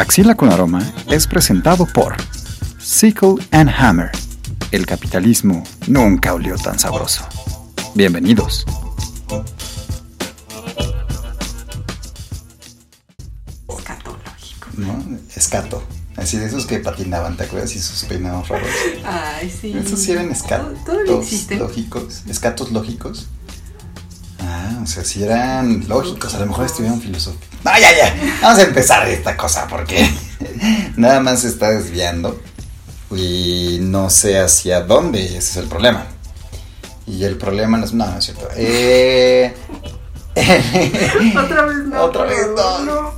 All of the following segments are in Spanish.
Axila con Aroma es presentado por Sickle and Hammer. El capitalismo nunca olió tan sabroso. Bienvenidos. Escatológico. ¿no? Escato. Así de esos que patinaban, ¿te acuerdas? Y sus peinados raros. Ay, sí. Esos sí eran escatos lógicos. Escatos lógicos. O sea, si eran lógicos, a lo mejor estuvieron filosóficos. No, ya, ya. Vamos a empezar esta cosa porque nada más se está desviando y no sé hacia dónde, ese es el problema. Y el problema no es. No, no es cierto. Eh, Otra vez no. Otra vez no. no.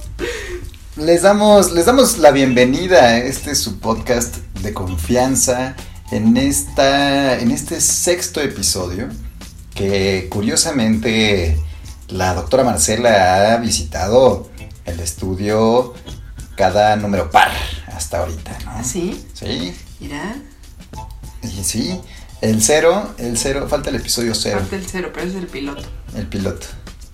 Les damos, les damos la bienvenida a este su podcast de confianza en esta, en este sexto episodio que curiosamente la doctora Marcela ha visitado el estudio cada número par hasta ahorita, ¿no? ¿Ah, sí? Sí, Mira. y sí. El cero, el cero, falta el episodio cero. Falta el cero, pero es el piloto. El piloto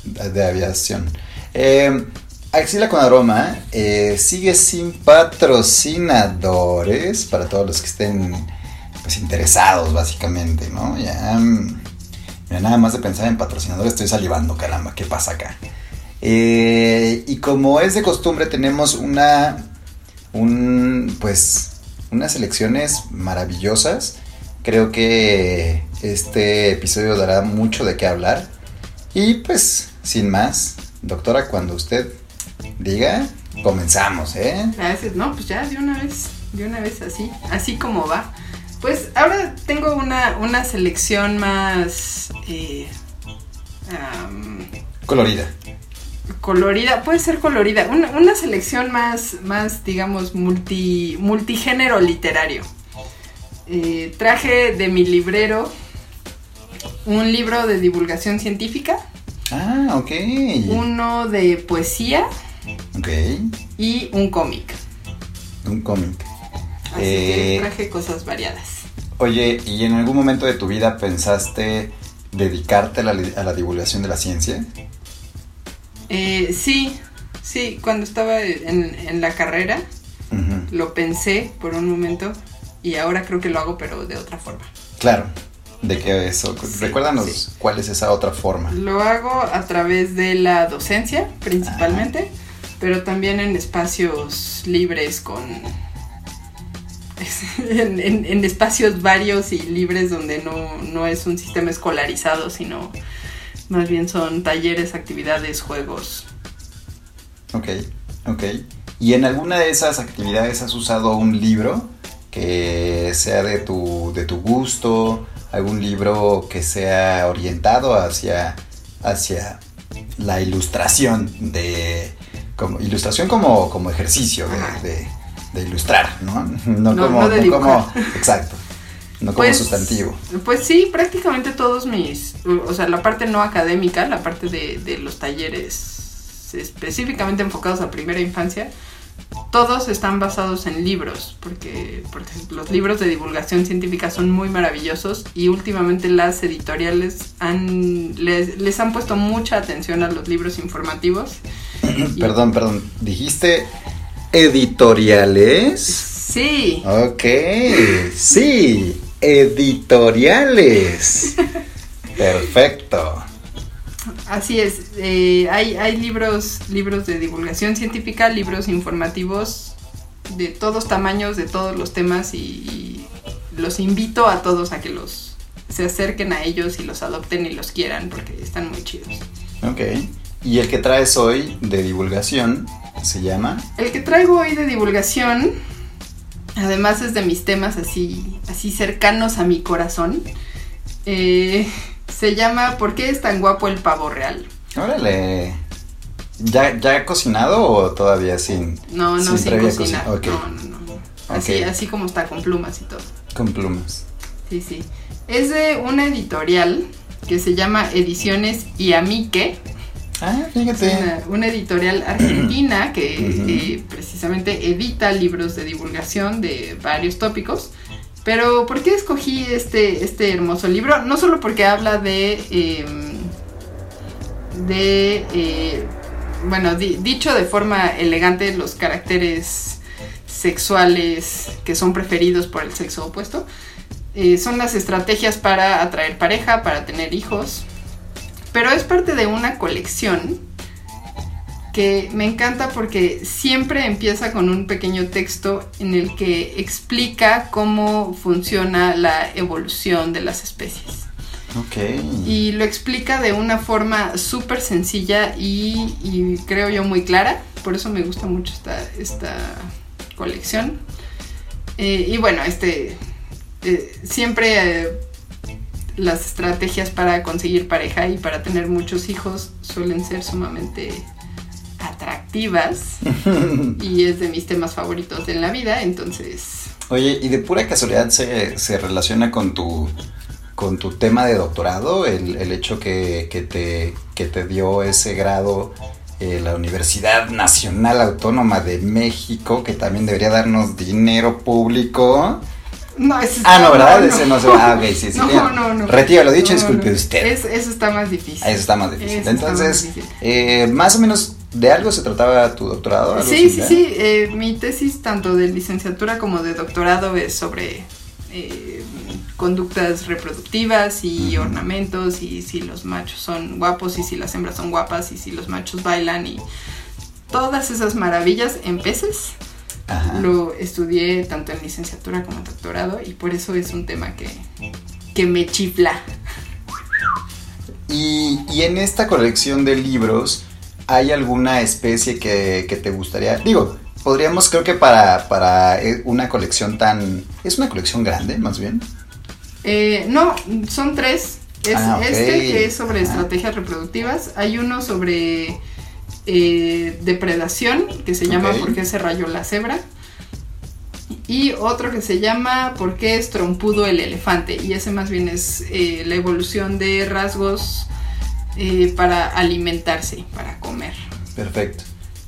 de, de aviación. Eh, Axila con Aroma eh, sigue sin patrocinadores para todos los que estén pues interesados básicamente, ¿no? Ya, mm, nada más de pensar en patrocinadores estoy salivando, caramba, ¿qué pasa acá? Eh, y como es de costumbre tenemos una, un, pues, unas selecciones maravillosas. Creo que este episodio dará mucho de qué hablar. Y pues, sin más, doctora, cuando usted diga, comenzamos, ¿eh? Gracias. No, pues ya, de una vez. De una vez así. Así como va. Pues ahora tengo una, una selección más. eh, Colorida. colorida, puede ser colorida, una, una selección más, más, digamos, multi, multigénero literario. Eh, traje de mi librero un libro de divulgación científica, Ah, ok. uno de poesía Ok. y un cómic. Un cómic. Así Eh, que traje cosas variadas. Oye, ¿y en algún momento de tu vida pensaste dedicarte a la, a la divulgación de la ciencia? Eh, sí, sí, cuando estaba en, en la carrera Ujú. lo pensé por un momento y ahora creo que lo hago pero de otra forma. Claro. ¿De qué eso? Sí, Recuérdanos sí. cuál es esa otra forma. Lo hago a través de la docencia, principalmente, pero también en espacios libres con... En, en- en espacios varios y libres donde no, no es un sistema escolarizado, sino más bien son talleres, actividades, juegos. Ok, ok. ¿Y en alguna de esas actividades has usado un libro que sea de tu, de tu gusto? ¿Algún libro que sea orientado hacia, hacia la ilustración de... Como, ilustración como, como ejercicio de- de ilustrar, ¿no? No, No, como, no de no como... Exacto. No como sustantivo. Pues sí, prácticamente todos mis, o sea, la parte no académica, la parte de, de los talleres específicamente enfocados a primera infancia, todos están basados en libros, porque, porque los libros de divulgación científica son muy maravillosos y últimamente las editoriales han, les, les han puesto mucha atención a los libros informativos. Perdón, perdón. ¿Dijiste editoriales? Sí, Ok, sí, editoriales. Perfecto. Así es, eh, hay, hay libros, libros de divulgación científica, libros informativos de todos tamaños, de todos los temas y, y los invito a todos a que los se acerquen a ellos y los adopten y los quieran porque están muy chidos. Ok. Y el que traes hoy de divulgación se llama. El que traigo hoy de divulgación, además es de mis temas así, así cercanos a mi corazón, eh, se llama ¿Por qué es tan guapo el pavo real? Órale. ¿Ya, ¿Ya cocinado o todavía sin, No, no, sin, previa cocinar. No, no, no. Así, así como está, con plumas y todo. con plumas. Sí, sí. Es de una editorial que se llama Ediciones Iamique. Ah, fíjate. una, una editorial argentina que eh, precisamente edita libros de divulgación de varios tópicos. Pero ¿por qué escogí este, este hermoso libro? No solo porque habla de, eh, de eh, bueno, dicho de forma elegante, los caracteres sexuales que son preferidos por el sexo opuesto. Eh, son las estrategias para atraer pareja, para tener hijos. Pero es parte de una colección que me encanta porque siempre empieza con un pequeño texto en el que explica cómo funciona la evolución de las especies. Y lo explica de una forma súper sencilla y, creo yo muy clara. Por eso me gusta mucho esta, esta colección. Eh, y bueno, este eh, siempre eh, las estrategias para conseguir pareja y para tener muchos hijos suelen ser sumamente atractivas y es de mis temas favoritos en la vida, entonces... Oye, ¿y de pura casualidad se, se relaciona con tu con tu tema de doctorado, el, el hecho que, que, te, que te dio ese grado eh, la Universidad Nacional Autónoma de México, que también debería darnos dinero público. No, ese Ah, no, ¿verdad? ese no se va. Ah, ok, sí, sí. No, no, no. Retiro lo dicho, disculpe usted. eso está más difícil. Eso está más difícil. Entonces, más, Eh, más o menos, ¿de algo se trataba tu doctorado? Sí, sí, sí. Eh, mi tesis, tanto de licenciatura como de doctorado, es sobre eh, conductas reproductivas y ornamentos y si los machos son guapos y si las hembras son guapas y si los machos bailan y todas esas maravillas en peces. Lo estudié tanto en licenciatura como en doctorado y por eso es un tema que, que me chifla. Y, y, en esta colección de libros, ¿hay alguna especie que, que te gustaría? Digo, podríamos, creo que para, para eh, una colección tan... ¿Es una colección grande, más bien? Eh, no, son tres. Es ah, este que es sobre estrategias reproductivas. Hay uno sobre eh, depredación, que se llama ¿Por qué se rayó la cebra? Y otro que se llama ¿Por qué es trompudo el elefante? Y ese más bien es la evolución de rasgos para alimentarse, para comer. Perfecto.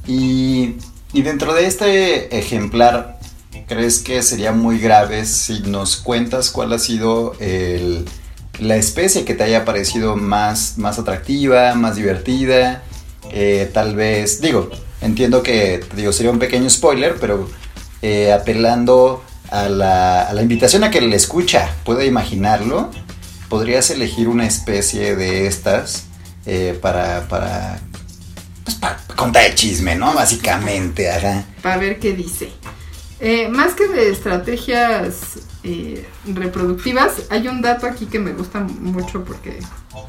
Y y dentro de este ejemplar, ¿crees que sería muy grave si nos cuentas cuál ha sido la especie que te haya parecido más, más atractiva, más divertida? Eh, tal vez, digo, entiendo que digo, sería un pequeño spoiler, pero eh, apelando a la, a la, invitación a que le escucha pueda imaginarlo, podrías elegir una especie de estas eh, para, para pues para contar el chisme, ¿no? Básicamente. Para ver qué dice. Más que de estrategias reproductivas, hay un dato aquí que me gusta mucho porque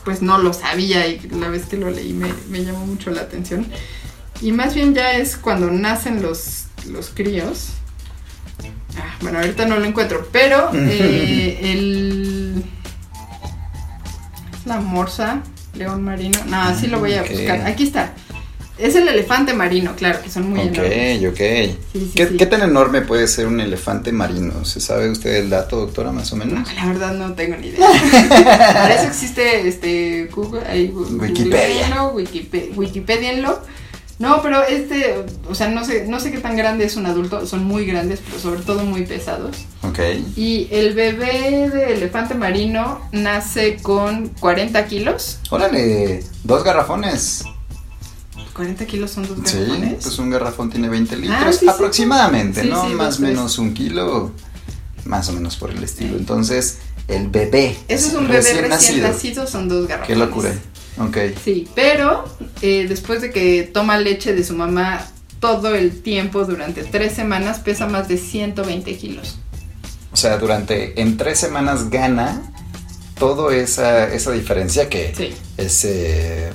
pues no lo sabía y la vez que lo leí me, llamó mucho la atención. Y más bien ya es cuando nacen los, los críos. Ah, bueno, ahorita no lo encuentro, pero eh, el... Es la morsa, león marino. No, así lo voy a buscar. Aquí está. Es el elefante marino, claro, que son muy enormes. Ok, ok. ¿Qué, tan enorme puede ser un elefante marino? ¿Se sabe usted el dato, doctora, más o menos? la verdad no tengo ni idea. Para eso existe este Google, Wikipedia. Wikipedia. No, pero este, o sea, no sé, no sé qué tan grande es un adulto, son muy grandes, pero sobre todo muy pesados. Ok. Y el bebé de elefante marino nace con 40 kilos. Órale, dos garrafones. 40 kilos son dos garrafones. Sí, pues un garrafón tiene 20 ah, litros aproximadamente, ¿no? más o menos un kilo, más o menos por el estilo. Entonces, el bebé. Ese es un bebé recién, nacido. son dos garrafones. Qué locura. Ok. Sí, pero eh, después de que toma leche de su mamá todo el tiempo durante tres semanas, pesa más de 120 kilos. O sea, durante, en tres semanas gana toda esa, esa diferencia que sí. es, eh,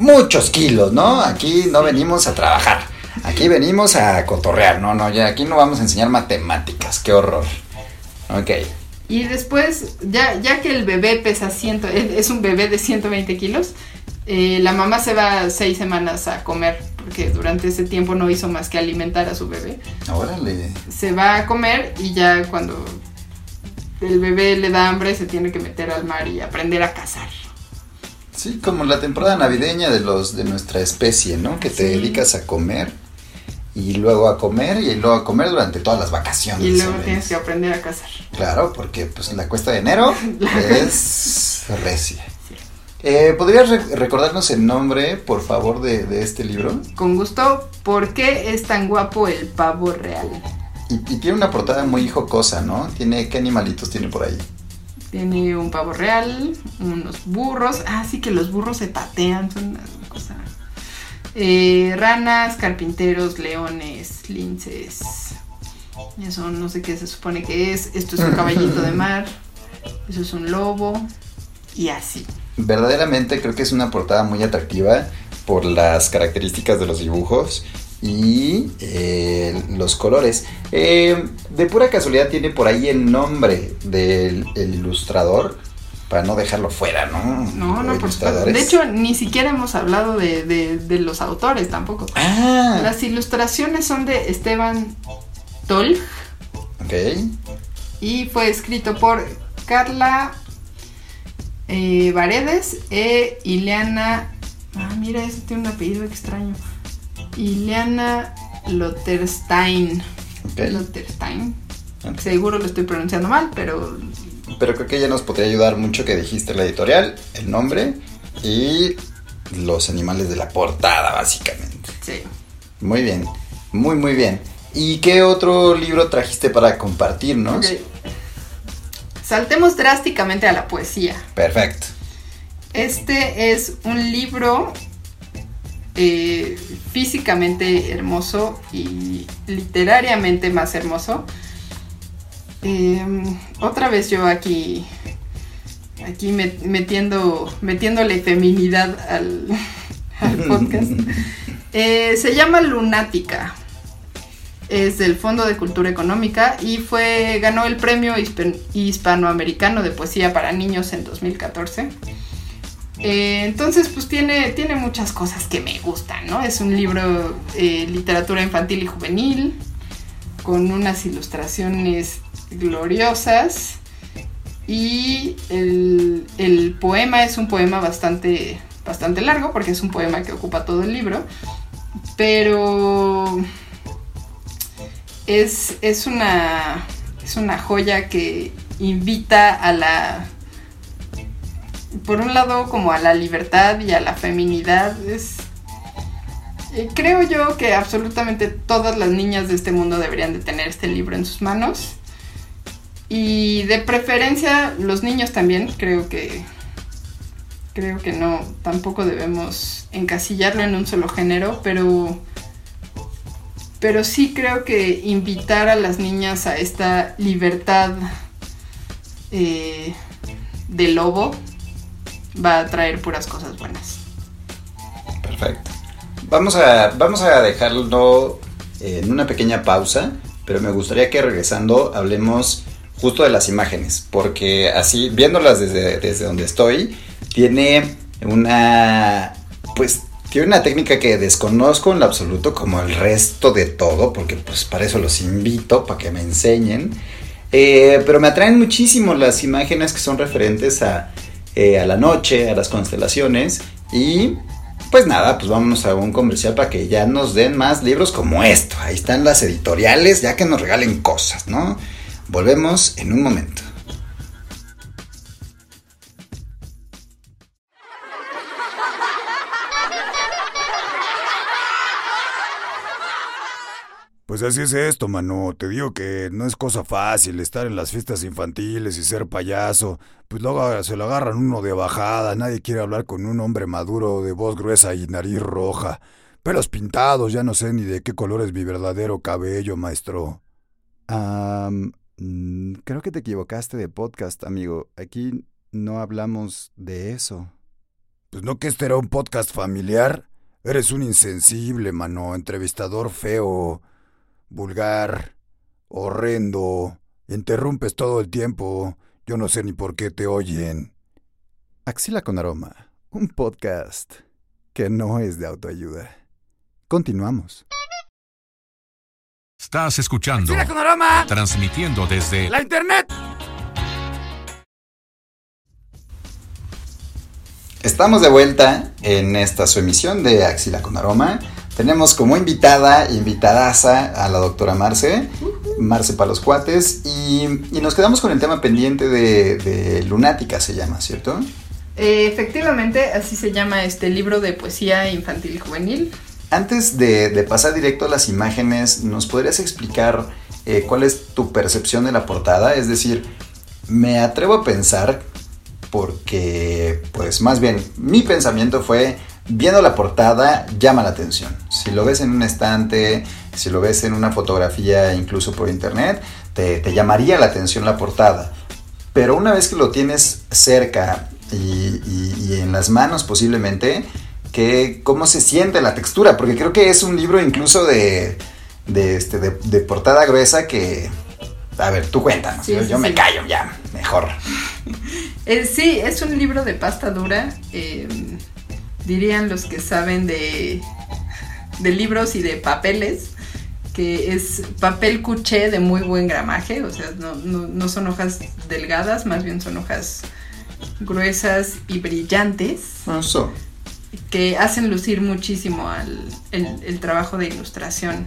muchos kilos, ¿no? Aquí no venimos a trabajar. Aquí venimos a cotorrear, no, no, ya aquí no vamos a enseñar matemáticas, qué horror. Ok. Y después, ya, ya que el bebé pesa ciento, es un bebé de 120 kilos, eh, la mamá se va seis semanas a comer, porque durante ese tiempo no hizo más que alimentar a su bebé. Órale. Se va a comer y ya cuando el bebé le da hambre se tiene que meter al mar y aprender a cazar. Sí, como la temporada navideña de los de nuestra especie, ¿no? Que te dedicas a comer y luego a comer y luego a comer durante todas las vacaciones. Y luego tienes que aprender a cazar. Claro, porque pues la cuesta de enero es recia. Eh, ¿Podrías re- recordarnos el nombre, por favor, de, de este libro? Con gusto, ¿por qué es tan guapo el pavo real? Y, y tiene una portada muy jocosa, ¿no? Tiene, ¿Qué animalitos tiene por ahí? Tiene un pavo real, unos burros. Ah, sí que los burros se patean, son una cosa. Eh, ranas, carpinteros, leones, linces. Eso no sé qué se supone que es. Esto es un caballito de mar. Eso es un lobo. Y así. Verdaderamente creo que es una portada muy atractiva por las características de los dibujos y eh, los colores. Eh, de pura casualidad tiene por ahí el nombre del el ilustrador para no dejarlo fuera, ¿no? No, no, por supuesto. De hecho, ni siquiera hemos hablado de, de- de los autores tampoco. Ah, Las ilustraciones son de Esteban Tolj ok. y fue escrito por Carla eh, Varedes e Ileana. Ah, mira, ese tiene un apellido extraño. Ileana Lotterstein. Ok. Lotterstein. Ok. Seguro lo estoy pronunciando mal, pero Pero creo que ella nos podría ayudar mucho que dijiste la editorial, el nombre y los animales de la portada, básicamente. sí. Muy bien, muy muy bien. ¿Y qué otro libro trajiste para compartirnos? Saltemos drásticamente a la poesía. Perfecto. Este es un libro eh, físicamente hermoso y literariamente más hermoso. Eh, otra vez yo aquí, aquí met- metiendo, metiéndole feminidad al, al podcast. Eh, se llama Lunática. Es del Fondo de Cultura Económica y fue ganó el premio Hispan- hispanoamericano de poesía para niños en 2014. Eh, entonces, pues tiene, tiene muchas cosas que me gustan, ¿no? Es un libro eh, literatura infantil y juvenil, con unas ilustraciones gloriosas. Y el, el poema es un poema bastante, bastante largo, porque es un poema que ocupa todo el libro. Pero es, es, una, es una joya que invita a la por un lado como a la libertad y a la feminidad es eh, creo yo que absolutamente todas las niñas de este mundo deberían de tener este libro en sus manos. Y de preferencia los niños también creo que creo que no tampoco debemos encasillarlo en un solo género pero pero sí creo que invitar a las niñas a esta libertad eh, de lobo va a traer puras cosas buenas. Perfecto. Vamos a, vamos a dejarlo en una pequeña pausa, pero me gustaría que regresando hablemos justo de las imágenes, porque así, viéndolas desde, desde donde estoy, tiene una, pues, tiene una técnica que desconozco en lo absoluto, como el resto de todo, porque pues para eso los invito, para que me enseñen. Eh, pero me atraen muchísimo las imágenes que son referentes a, eh, a la noche, a las constelaciones y pues nada, pues vámonos a un comercial para que ya nos den más libros como esto. Ahí están las editoriales, ya que nos regalen cosas, ¿no? Volvemos en un momento. Pues así es esto, mano. Te digo que no es cosa fácil estar en las fiestas infantiles y ser payaso. Pues luego se lo agarran uno de bajada. Nadie quiere hablar con un hombre maduro de voz gruesa y nariz roja. Pelos pintados, ya no sé ni de qué color es mi verdadero cabello, maestro. Mm, creo que te equivocaste de podcast, amigo. Aquí no hablamos de eso. Pues no que este era un podcast familiar. Eres un insensible, mano. Entrevistador feo, vulgar, horrendo. Interrumpes todo el tiempo. Yo no sé ni por qué te oyen. Axila con aroma, un podcast que no es de autoayuda. Continuamos. Estás escuchando, ¡Mira con aroma! transmitiendo desde ¡La internet! Estamos de vuelta en esta su emisión de Axila con Aroma. Tenemos como invitada, invitadaza a la doctora Marce, Marce para los cuates, y, y nos quedamos con el tema pendiente de, de Lunática, se llama, ¿cierto? Eh, efectivamente, así se llama este libro de poesía infantil y juvenil. Antes de, de pasar directo a las imágenes, ¿nos podrías explicar eh, cuál es tu percepción de la portada? Es decir, me atrevo a pensar porque, pues más bien, mi pensamiento fue, viendo la portada, llama la atención. Si lo ves en un estante, si lo ves en una fotografía, incluso por internet, te, te llamaría la atención la portada. Pero una vez que lo tienes cerca y, y- y en las manos posiblemente, que, ¿cómo se siente la textura? Porque creo que es un libro incluso de, de, este, de, de portada gruesa que... A ver, tú cuéntanos. Sí, yo sí, me callo ya, mejor. Eh, sí, es un libro de pasta dura. eh, dirían los que saben de, de libros y de papeles, que es papel cuché de muy buen gramaje, o sea, no, no- no son hojas delgadas, más bien son hojas gruesas y brillantes, Eso. que hacen lucir muchísimo al, el, el trabajo de ilustración,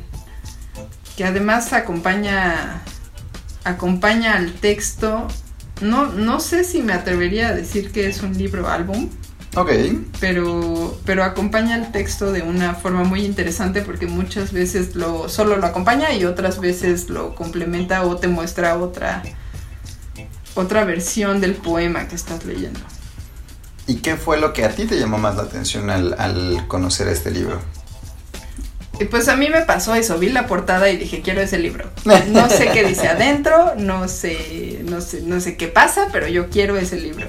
que además acompaña, acompaña al texto. No, no sé si me atrevería a decir que es un libro álbum, Ok. pero, pero acompaña el texto de una forma muy interesante porque muchas veces lo, solo lo acompaña y otras veces lo complementa o te muestra otra, otra versión del poema que estás leyendo. ¿Y qué fue lo que a ti te llamó más la atención al, al conocer este libro? Y pues a mí me pasó eso, vi la portada y dije, quiero ese libro. No sé qué dice adentro, no sé, no sé, no sé qué pasa, pero yo quiero ese libro.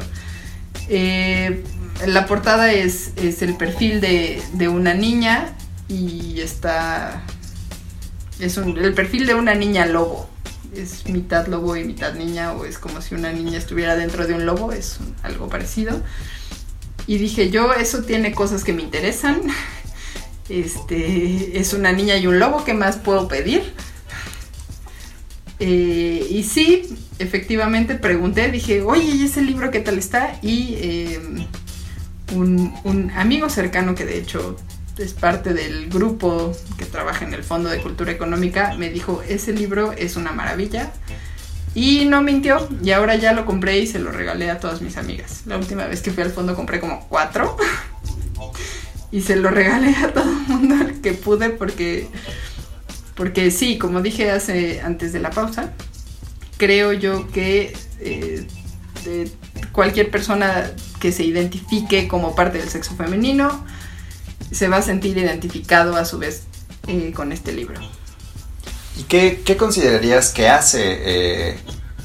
Eh, la portada es, es el perfil de, de una niña y está... Es el perfil de una niña lobo. Es mitad lobo y mitad niña, o es como si una niña estuviera dentro de un lobo, es algo parecido. Y dije, yo, eso tiene cosas que me interesan. Este es una niña y un lobo, ¿qué más puedo pedir? Eh, y sí, efectivamente pregunté, dije, oye, ¿y ese libro qué tal está? Y eh, un, amigo cercano que de hecho es parte del grupo que trabaja en el Fondo de Cultura Económica me dijo, ese libro es una maravilla. Y no mintió, y ahora ya lo compré y se lo regalé a todas mis amigas. La última vez que fui al fondo compré como cuatro. y se lo regalé a todo el mundo que pude porque porque sí, como dije hace antes de la pausa, creo yo que eh, cualquier persona que se identifique como parte del sexo femenino se va a sentir identificado a su vez eh, con este libro. ¿Y qué, qué considerarías que hace, eh,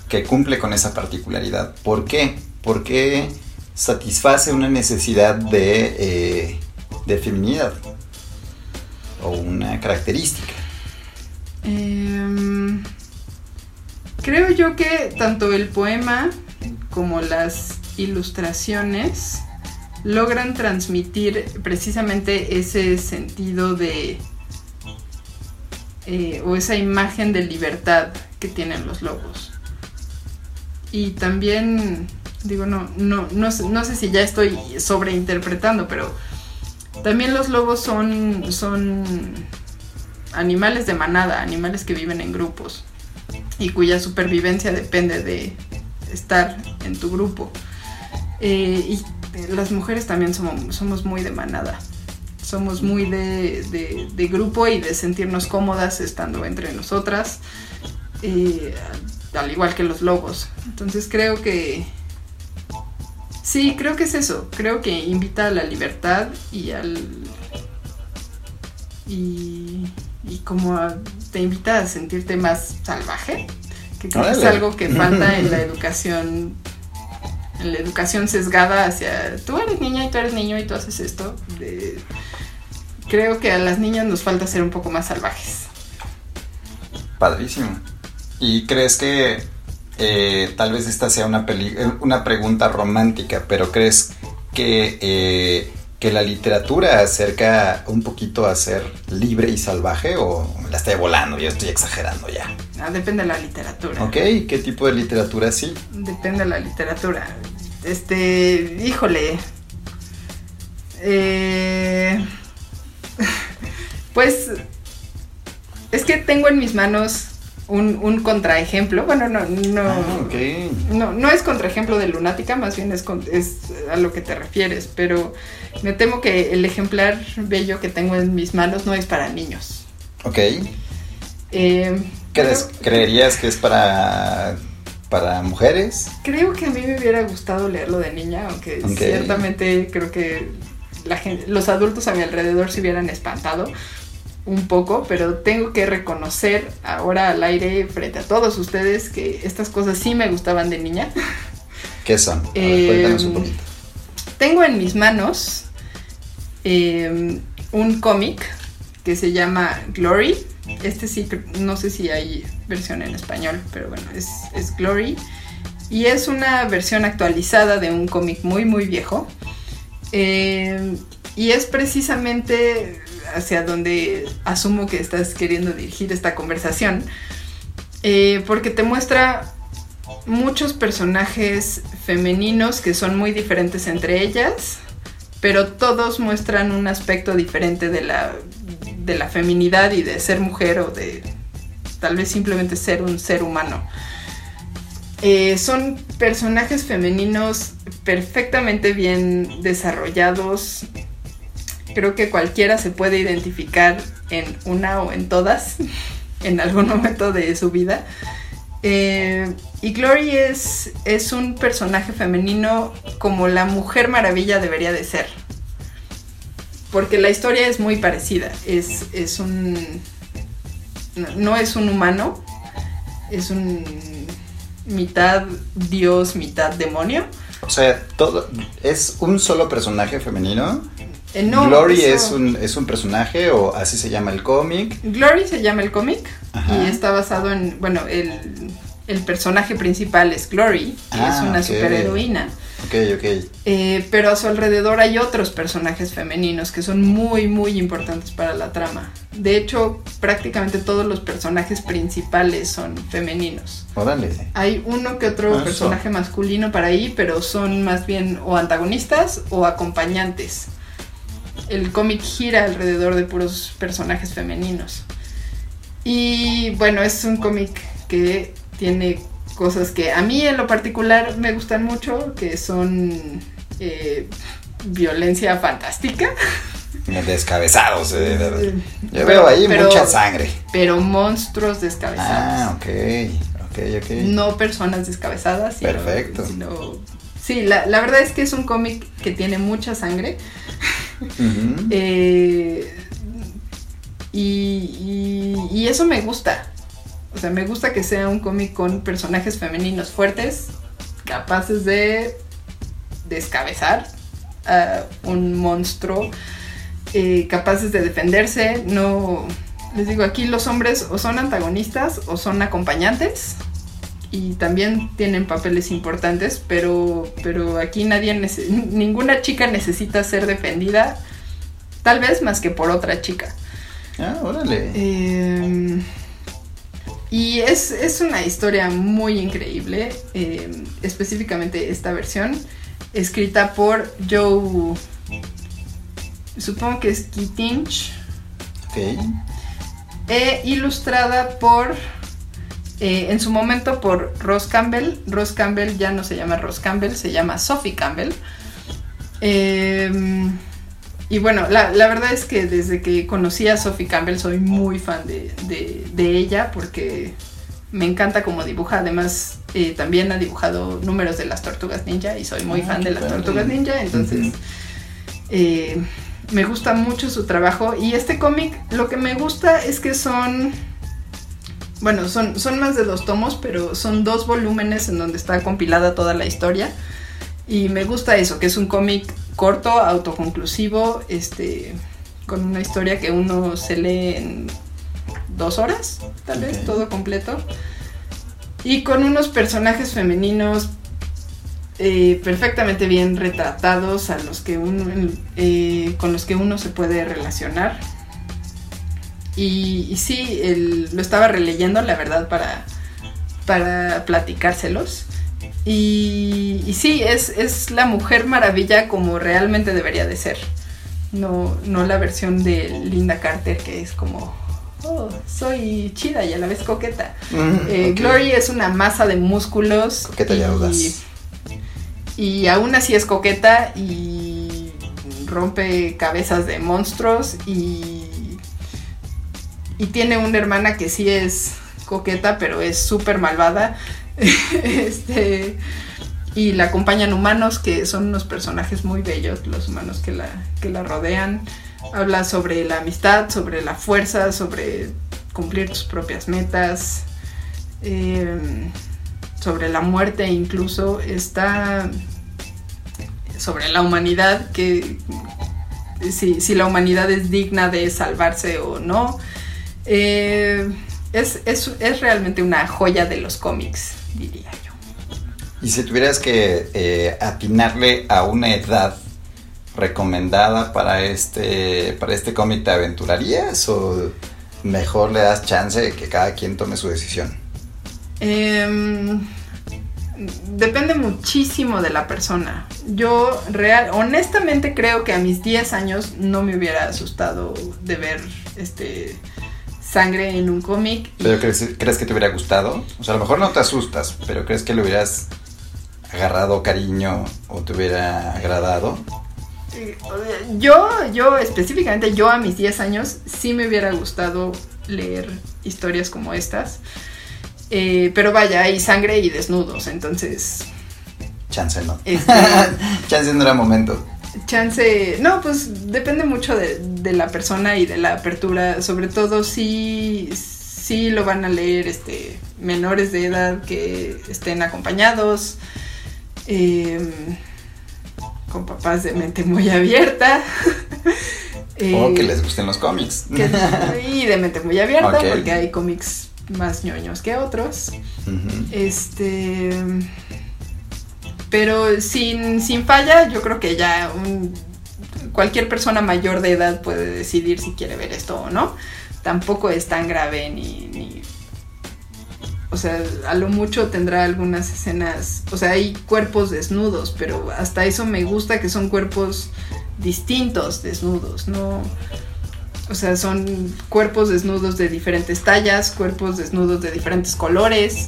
que cumple con esa particularidad? ¿Por qué? ¿Por qué satisface una necesidad de, eh, de feminidad? O una característica. Em, creo yo que tanto el poema como las ilustraciones logran transmitir precisamente ese sentido de eh, o esa imagen de libertad que tienen los lobos. Y también digo no no no sé, no sé si ya estoy sobreinterpretando, pero también los lobos son son animales de manada, animales que viven en grupos y cuya supervivencia depende de estar en tu grupo. Eh, y las mujeres también somos, somos muy de manada, somos muy de, de- grupo y de sentirnos cómodas estando entre nosotras, eh, al igual que los lobos. Entonces creo que... Sí, creo que es eso. Creo que invita a la libertad y al y, y como te invita a sentirte más salvaje, que creo que es algo que falta en la educación, en la educación sesgada hacia tú eres niña y tú eres niño y tú haces esto. De- creo que a las niñas nos falta ser un poco más salvajes. Padrísimo. ¿Y crees que eh, tal vez esta sea una, peli- eh, una pregunta romántica, pero crees que, eh, que la literatura acerca un poquito a ser libre y salvaje o la estoy volando? Yo estoy exagerando ya. Ah, depende de la literatura. ¿Ok? ¿Qué tipo de literatura sí? Depende de la literatura. Este, híjole. Eh, pues es que tengo en mis manos un, un contraejemplo. Bueno, no, no, Ah, ok. no, no es contraejemplo de lunática, más bien es, con- es a lo que te refieres, pero me temo que el ejemplar bello que tengo en mis manos no es para niños. Ok. Eh, ¿Crees- creo- ¿Creerías que es para, para mujeres? Creo que a mí me hubiera gustado leerlo de niña, aunque ciertamente creo que la gente, los adultos a mi alrededor se hubieran espantado un poco, pero tengo que reconocer ahora al aire frente a todos ustedes que estas cosas sí me gustaban de niña. ¿Qué son? A ver, Eh, cuéntanos un poquito. Tengo en mis manos eh, un cómic que se llama Glory. Este sí, no sé si hay versión en español, pero bueno, es, es Glory. Y es una versión actualizada de un cómic muy, muy viejo. Eh, y es precisamente hacia donde asumo que estás queriendo dirigir esta conversación. Eh, porque te muestra muchos personajes femeninos que son muy diferentes entre ellas, pero todos muestran un aspecto diferente de la, de la feminidad y de ser mujer o de tal vez simplemente ser un ser humano. Eh, son personajes femeninos perfectamente bien desarrollados. Creo que cualquiera se puede identificar en una o en todas en algún momento de su vida. Eh, y Glory es, es un personaje femenino como la Mujer Maravilla debería de ser. Porque la historia es muy parecida. Es, es un. No, no es un humano. Es un. mitad dios, mitad demonio. O sea, todo es un solo personaje femenino. Eh, no, Glory eso- es un, es un personaje o así se llama el cómic. Glory se llama el cómic y está basado en, bueno, el, el personaje principal es Glory, que Ah, es una ok. superheroína, Ok, ok. eh, pero a su alrededor hay otros personajes femeninos que son muy, muy importantes para la trama. De hecho, prácticamente todos los personajes principales son femeninos. Órale. Hay uno que otro Eso. personaje masculino para ahí, pero son más bien o antagonistas o acompañantes. El cómic gira alrededor de puros personajes femeninos. Y bueno, es un cómic que tiene cosas que a mí en lo particular me gustan mucho, que son eh, violencia fantástica, Descabezados. eh, de- Yo Pero- veo ahí pero- mucha sangre. pero monstruos descabezados. Ah, ok. Ok, ok. no personas descabezadas. sino- Perfecto. sino- sí, la, la verdad es que es un cómic que tiene mucha sangre. Eh, y, y- y eso me gusta. O sea, me gusta que sea un cómic con personajes femeninos fuertes, capaces de descabezar a un monstruo, eh, capaces de defenderse. No, les digo, aquí los hombres o son antagonistas o son acompañantes y también tienen papeles importantes, pero, pero aquí nadie, ninguna chica necesita ser defendida, tal vez más que por otra chica. Ah, órale. Eh, y es, es una historia muy increíble, eh, específicamente esta versión, escrita por Joe, supongo que es Keatinge, Ok. e ilustrada por, eh, en su momento por Ross Campbell. Ross Campbell ya no se llama Ross Campbell, se llama Sophie Campbell. Eh, y bueno, la, la verdad es que desde que conocí a Sophie Campbell soy muy fan de, de- de ella porque me encanta cómo dibuja. Además, eh, también ha dibujado números de las tortugas ninja y soy muy Ah, fan de las tortugas ninja. Entonces, eh, me gusta mucho su trabajo. Y este cómic, lo que me gusta es que son. Bueno, son, son más de dos tomos, pero son dos volúmenes en donde está compilada toda la historia. Y me gusta eso, que es un cómic corto, autoconclusivo, este, con una historia que uno se lee en dos horas, tal vez, todo completo. Y con unos personajes femeninos eh, perfectamente bien retratados, a los que uno, eh, con los que uno se puede relacionar. Y, y sí, el- lo estaba releyendo, la verdad, para, para platicárselos. Y, y sí, es, es la mujer maravilla como realmente debería de ser. No, no la versión de Linda Carter que es como oh, soy chida y a la vez coqueta. Mm, Eh. Glory es una masa de músculos. Coqueta y audaz. y aún así es coqueta y rompe cabezas de monstruos y, y tiene una hermana que sí es coqueta, pero es súper malvada. este, y la acompañan humanos que son unos personajes muy bellos, los humanos que la, que la rodean. Habla sobre la amistad, sobre la fuerza, sobre cumplir tus propias metas, eh, sobre la muerte incluso. Está sobre la humanidad, que si, si la humanidad es digna de salvarse o no. Eh, es, es- es realmente una joya de los cómics, diría yo. Y si tuvieras que eh, atinarle a una edad recomendada para este, para este cómic, ¿te aventurarías o mejor le das chance de que cada quien tome su decisión? Em, depende muchísimo de la persona. Yo real, honestamente creo que a mis 10 años no me hubiera asustado de ver este sangre en un cómic. ¿Pero crees, crees que te hubiera gustado? O sea, a lo mejor no te asustas, pero ¿crees que le hubieras agarrado cariño o te hubiera agradado? Yo, yo específicamente, yo a mis 10 años sí me hubiera gustado leer historias como estas. Eh, pero vaya, hay sangre y desnudos, entonces... Chance no. Este- Chance no era momento. Chance, no, pues depende mucho de, de la persona y de la apertura, sobre todo si, si lo van a leer este, menores de edad que estén acompañados, em, con papás de mente muy abierta. O eh, que les gusten los cómics. que- y de mente muy abierta, porque hay cómics más ñoños que otros. Este. Pero sin, sin falla, yo creo que ya cualquier persona mayor de edad puede decidir si quiere ver esto o no. Tampoco es tan grave ni. ni- o sea, a lo mucho tendrá algunas escenas. O sea, hay cuerpos desnudos, pero hasta eso me gusta que son cuerpos distintos desnudos, no. O sea, son cuerpos desnudos de diferentes tallas, cuerpos desnudos de diferentes colores,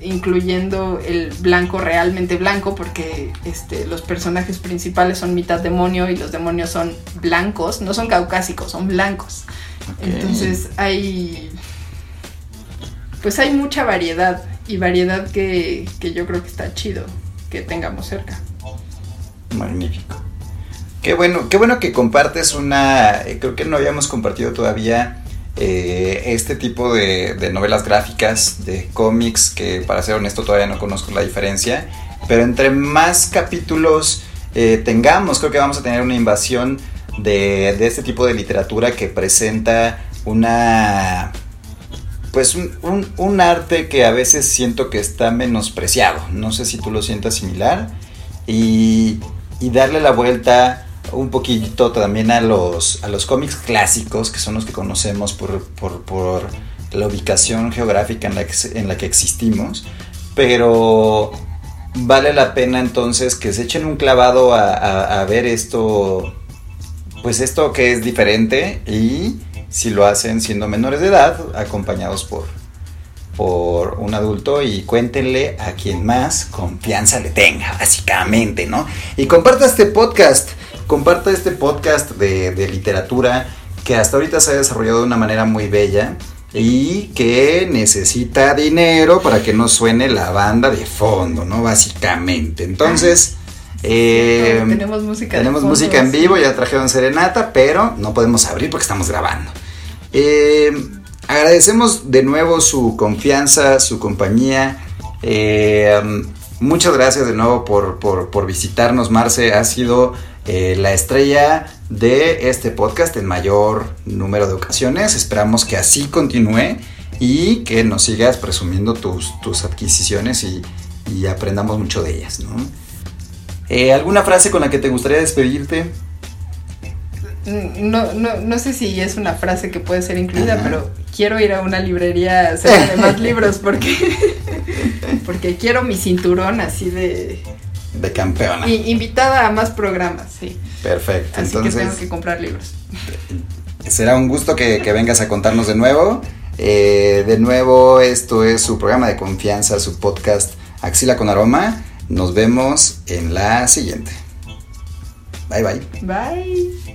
incluyendo el blanco realmente blanco, porque este, los personajes principales son mitad demonio y los demonios son blancos, no son caucásicos, son blancos. Entonces hay. Pues hay mucha variedad y variedad que, que yo creo que está chido que tengamos cerca. Magnífico. Qué bueno, qué bueno que compartes una. eh, Creo que no habíamos compartido todavía eh, este tipo de, novelas gráficas, de cómics, que para ser honesto todavía no conozco la diferencia. Pero entre más capítulos eh, tengamos, creo que vamos a tener una invasión de, este tipo de literatura que presenta una. Pues un, un- un arte que a veces siento que está menospreciado. No sé si tú lo sientas similar. Y, y darle la vuelta un poquito también a los, a los cómics clásicos, que son los que conocemos por, por- la ubicación geográfica en la, que, en la que existimos. Pero vale la pena entonces que se echen un clavado a, a- a ver esto, pues esto que es diferente y si lo hacen siendo menores de edad, acompañados por, por un adulto y cuéntenle a quien más confianza le tenga, básicamente, ¿no? Y comparta este podcast, comparta este podcast de, de literatura que hasta ahorita se ha desarrollado de una manera muy bella y que necesita dinero para que no suene la banda de fondo, ¿no? Básicamente. Entonces... eh, tenemos música tenemos fondo, música en sí. vivo, ya trajeron serenata, pero no podemos abrir porque estamos grabando. Eh, agradecemos de nuevo su confianza, su compañía. Eh, muchas gracias de nuevo por, por- por visitarnos, Marce. Ha sido eh, la estrella de este podcast en mayor número de ocasiones. Esperamos que así continúe y que nos sigas presumiendo tus, tus adquisiciones y, y aprendamos mucho de ellas, ¿no? Eh, ¿Alguna frase con la que te gustaría despedirte? No, no, no sé si es una frase que puede ser incluida, Ajá. pero quiero ir a una librería cerca de más libros porque, porque quiero mi cinturón así de... De campeona. invitada a más programas, sí. Perfecto. Así que tengo Entonces, que comprar libros. Será un gusto que, que vengas a contarnos de nuevo. Eh, de nuevo, esto es su programa de confianza, su podcast Axila con Aroma. Nos vemos en la siguiente. Bye bye. Bye.